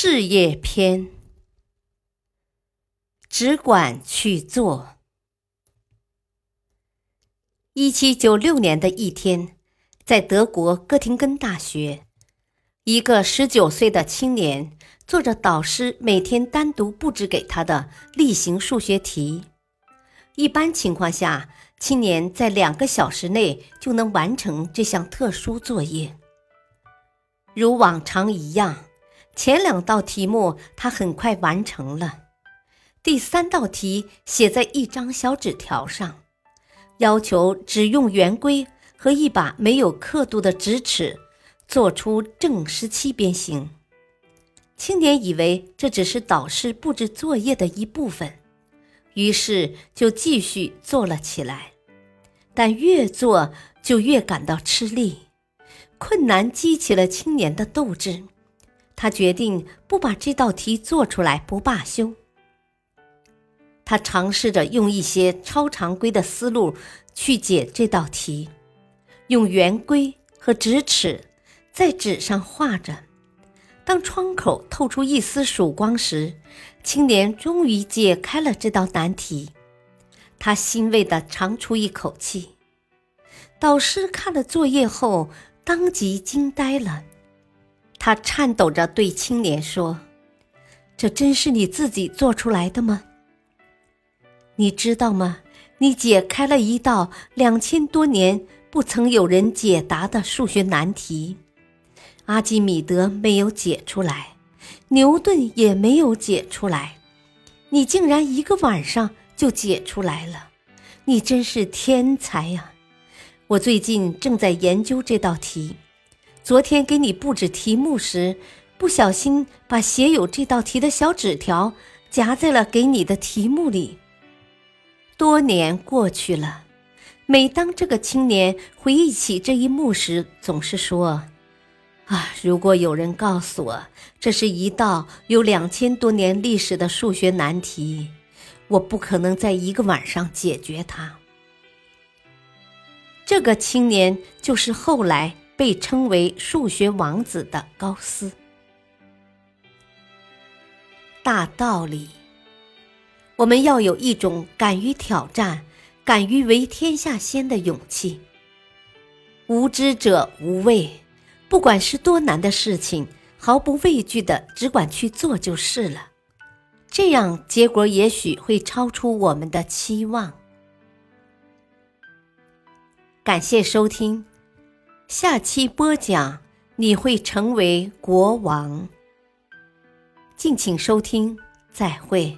事业篇，只管去做。一七九六年的一天，在德国哥廷根大学，一个十九岁的青年做着导师每天单独布置给他的例行数学题。一般情况下，青年在两个小时内就能完成这项特殊作业。如往常一样。前两道题目他很快完成了，第三道题写在一张小纸条上，要求只用圆规和一把没有刻度的直尺做出正十七边形。青年以为这只是导师布置作业的一部分，于是就继续做了起来，但越做就越感到吃力，困难激起了青年的斗志。他决定不把这道题做出来不罢休。他尝试着用一些超常规的思路去解这道题，用圆规和直尺在纸上画着。当窗口透出一丝曙光时，青年终于解开了这道难题。他欣慰地长出一口气。导师看了作业后，当即惊呆了。他颤抖着对青年说：“这真是你自己做出来的吗？你知道吗？你解开了一道两千多年不曾有人解答的数学难题，阿基米德没有解出来，牛顿也没有解出来，你竟然一个晚上就解出来了！你真是天才呀！我最近正在研究这道题。”昨天给你布置题目时，不小心把写有这道题的小纸条夹在了给你的题目里。多年过去了，每当这个青年回忆起这一幕时，总是说：“啊，如果有人告诉我这是一道有两千多年历史的数学难题，我不可能在一个晚上解决它。”这个青年就是后来。被称为数学王子的高斯，大道理，我们要有一种敢于挑战、敢于为天下先的勇气。无知者无畏，不管是多难的事情，毫不畏惧的只管去做就是了。这样结果也许会超出我们的期望。感谢收听。下期播讲，你会成为国王。敬请收听，再会。